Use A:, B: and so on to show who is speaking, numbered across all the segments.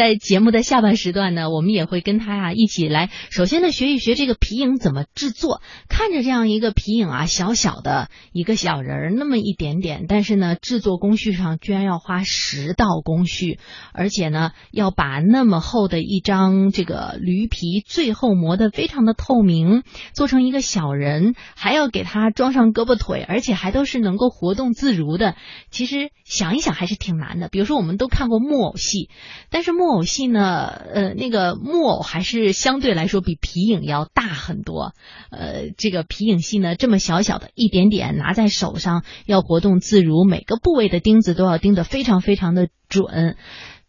A: 在节目的下半时段呢，我们也会跟他啊一起来，首先呢学一学这个皮影怎么制作。看着这样一个皮影啊，小小的一个小人儿那么一点点，但是呢制作工序上居然要花十道工序，而且呢要把那么厚的一张这个驴皮最后磨得非常的透明，做成一个小人，还要给他装上胳膊腿，而且还都是能够活动自如的。其实想一想还是挺难的。比如说我们都看过木偶戏，但是木木偶戏呢，呃，那个木偶还是相对来说比皮影要大很多。呃，这个皮影戏呢，这么小小的一点点拿在手上，要活动自如，每个部位的钉子都要钉得非常非常的准。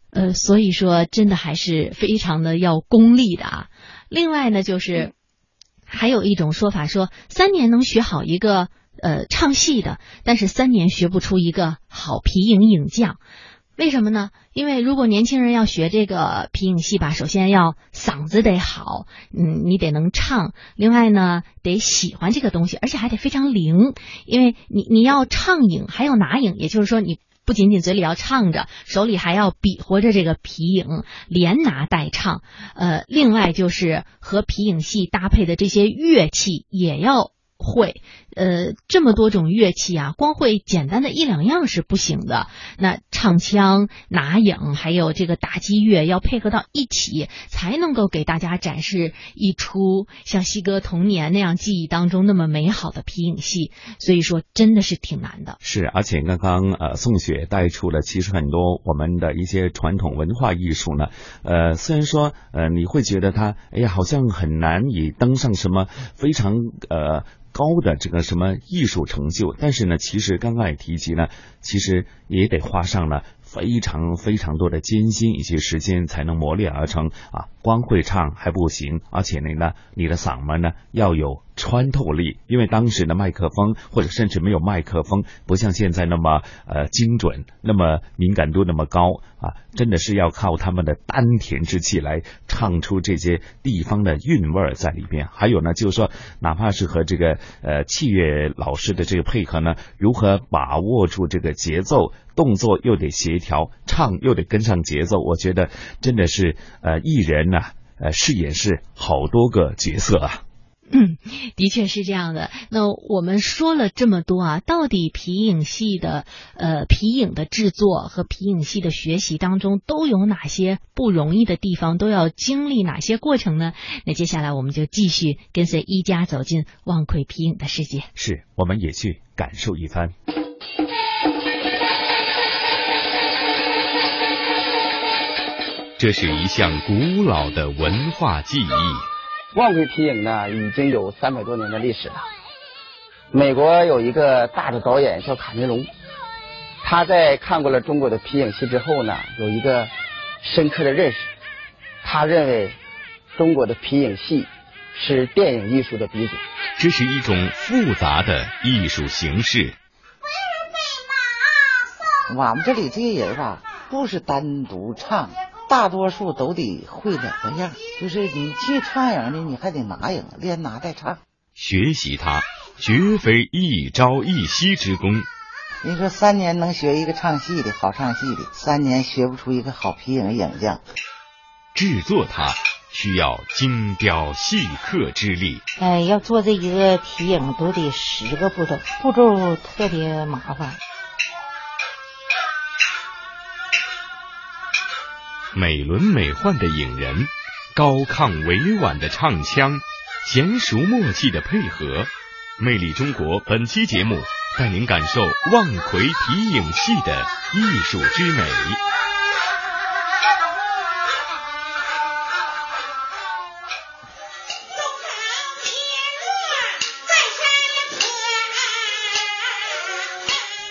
A: 呃，所以说真的还是非常的要功力的啊。另外呢，就是还有一种说法说，三年能学好一个。呃，唱戏的，但是三年学不出一个好皮影影匠，为什么呢？因为如果年轻人要学这个皮影戏吧，首先要嗓子得好，嗯，你得能唱，另外呢，得喜欢这个东西，而且还得非常灵，因为你你要唱影，还要拿影，也就是说，你不仅仅嘴里要唱着，手里还要比划着这个皮影，连拿带唱。呃，另外就是和皮影戏搭配的这些乐器也要。会，呃，这么多种乐器啊，光会简单的一两样是不行的。那唱腔、拿影，还有这个打击乐，要配合到一起，才能够给大家展示一出像西哥童年那样记忆当中那么美好的皮影戏。所以说，真的是挺难的。
B: 是，而且刚刚呃，宋雪带出了，其实很多我们的一些传统文化艺术呢，呃，虽然说呃，你会觉得他，哎呀，好像很难以登上什么非常呃。高的这个什么艺术成就，但是呢，其实刚刚也提及了，其实也得花上了。非常非常多的艰辛以及时间才能磨练而成啊！光会唱还不行，而且呢，你的嗓门呢要有穿透力，因为当时的麦克风或者甚至没有麦克风，不像现在那么呃精准，那么敏感度那么高啊！真的是要靠他们的丹田之气来唱出这些地方的韵味在里边。还有呢，就是说，哪怕是和这个呃器乐老师的这个配合呢，如何把握住这个节奏。动作又得协调，唱又得跟上节奏，我觉得真的是呃艺人呐，呃饰演是好多个角色啊。
A: 嗯，的确是这样的。那我们说了这么多啊，到底皮影戏的呃皮影的制作和皮影戏的学习当中都有哪些不容易的地方，都要经历哪些过程呢？那接下来我们就继续跟随一家走进望奎皮影的世界，
B: 是我们也去感受一番。这是一项古老的文化技艺。
C: 望奎皮影呢，已经有三百多年的历史了。美国有一个大的导演叫卡梅隆，他在看过了中国的皮影戏之后呢，有一个深刻的认识。他认为中国的皮影戏是电影艺术的鼻祖。
B: 这是一种复杂的艺术形式。
D: 我们这里这些人吧，不是单独唱。大多数都得会两个样，就是你去唱影的，你还得拿影，连拿带唱。
B: 学习它，绝非一朝一夕之功。
D: 你说三年能学一个唱戏的好唱戏的，三年学不出一个好皮影影匠。
B: 制作它需要精雕细刻之力。
D: 哎，要做这一个皮影都得十个步骤，步骤特别麻烦。
B: 美轮美奂的影人，高亢委婉的唱腔，娴熟默契的配合，魅力中国本期节目带您感受望奎皮影戏的艺术之美。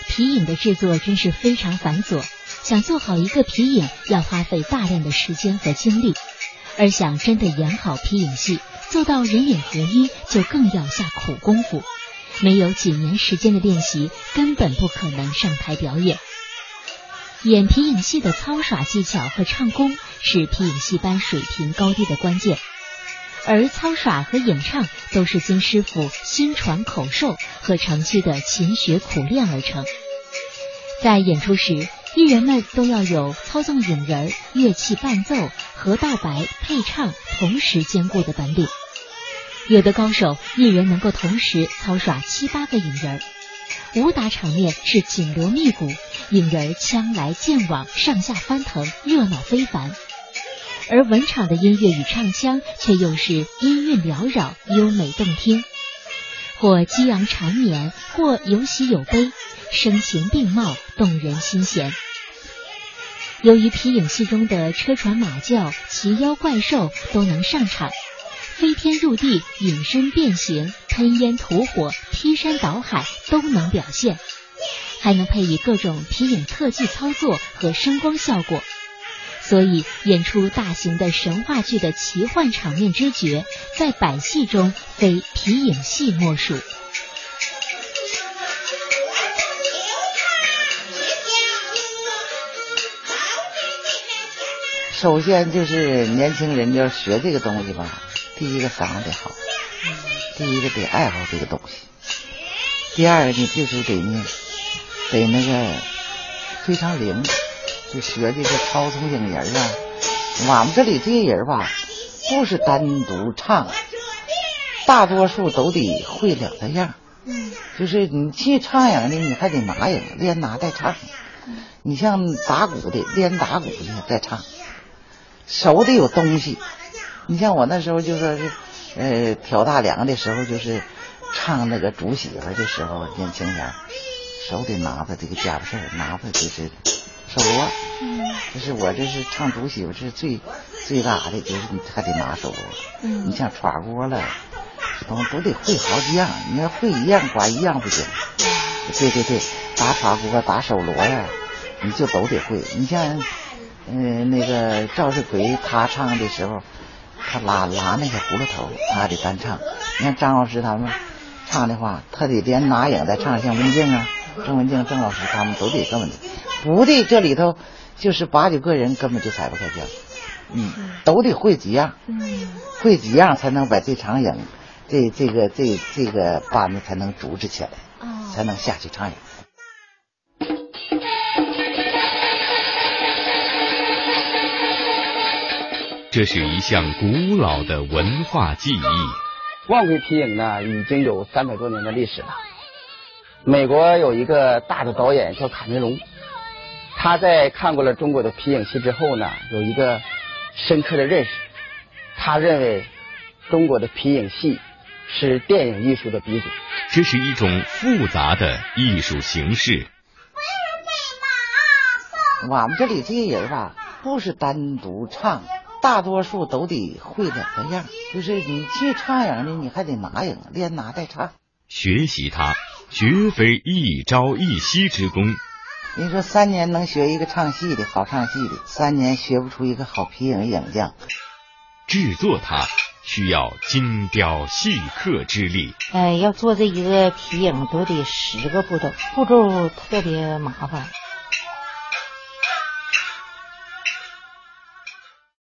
A: 皮影的制作真是非常繁琐。想做好一个皮影，要花费大量的时间和精力；而想真的演好皮影戏，做到人影合一，就更要下苦功夫。没有几年时间的练习，根本不可能上台表演。演皮影戏的操耍技巧和唱功，是皮影戏班水平高低的关键。而操耍和演唱，都是经师傅心传口授和长期的勤学苦练而成。在演出时，
E: 艺人们都要有操纵影人、乐器伴奏和道白配唱同时兼顾的本领。有的高手一人能够同时操耍七八个影人，武打场面是紧锣密鼓，影人枪来剑往，上下翻腾，热闹非凡。而文场的音乐与唱腔却又是音韵缭绕，优美动听，或激昂缠绵，或有喜有悲，声情并茂，动人心弦。由于皮影戏中的车船马轿、奇妖怪兽都能上场。飞天入地、隐身变形、喷烟吐火、劈山倒海都能表现，还能配以各种皮影特技操作和声光效果，所以演出大型的神话剧的奇幻场面之绝，在百戏中非皮影戏莫属。
D: 首先就是年轻人要学这个东西吧。第一个嗓子得好，第一个得爱好这个东西，第二个呢就是得呢得那个非常灵，就学这个操纵影人啊。我们这里这些人吧，不是单独唱，大多数都得会两三样。就是你去唱影的，你还得拿影，连拿带唱。你像打鼓的，连打鼓的带唱，手得有东西。你像我那时候就说是，呃，挑大梁的时候，就是唱那个主媳妇的时候，年轻人手得拿着这个家伙事儿，拿着就是手锣。嗯。就是我这是唱主媳妇，这是最最大的，就是你还得拿手锣。嗯。你像耍锅了，都都得会好几样，你要会一样，管一样不行。对对对，打耍锅、打手锣呀，你就都得会。你像，嗯，那个赵世奎他唱的时候。他拉拉那个葫芦头，他得单唱。你看张老师他们唱的话，他得连拿影带唱，像文静啊、郑文静、郑老师他们都得这么的。不的，这里头就是八九个人根本就踩不开脚。嗯，都得会几样。嗯，会几样才能把这场影，这这个这这个班子才能组织起来，才能下去唱影。
F: 这是一项古老的文化技艺。
C: 望奎皮影呢，已经有三百多年的历史了。美国有一个大的导演叫卡梅隆，他在看过了中国的皮影戏之后呢，有一个深刻的认识。他认为中国的皮影戏是电影艺术的鼻祖。
F: 这是一种复杂的艺术形式。
D: 我们这里这些人吧，不是单独唱。大多数都得会两个样，就是你去唱影呢，你还得拿影，连拿带唱。
F: 学习它，绝非一朝一夕之功。
D: 你说三年能学一个唱戏的好唱戏的，三年学不出一个好皮影影匠。
F: 制作它需要精雕细刻之力。
G: 哎，要做这一个皮影都得十个步骤，步骤特别麻烦。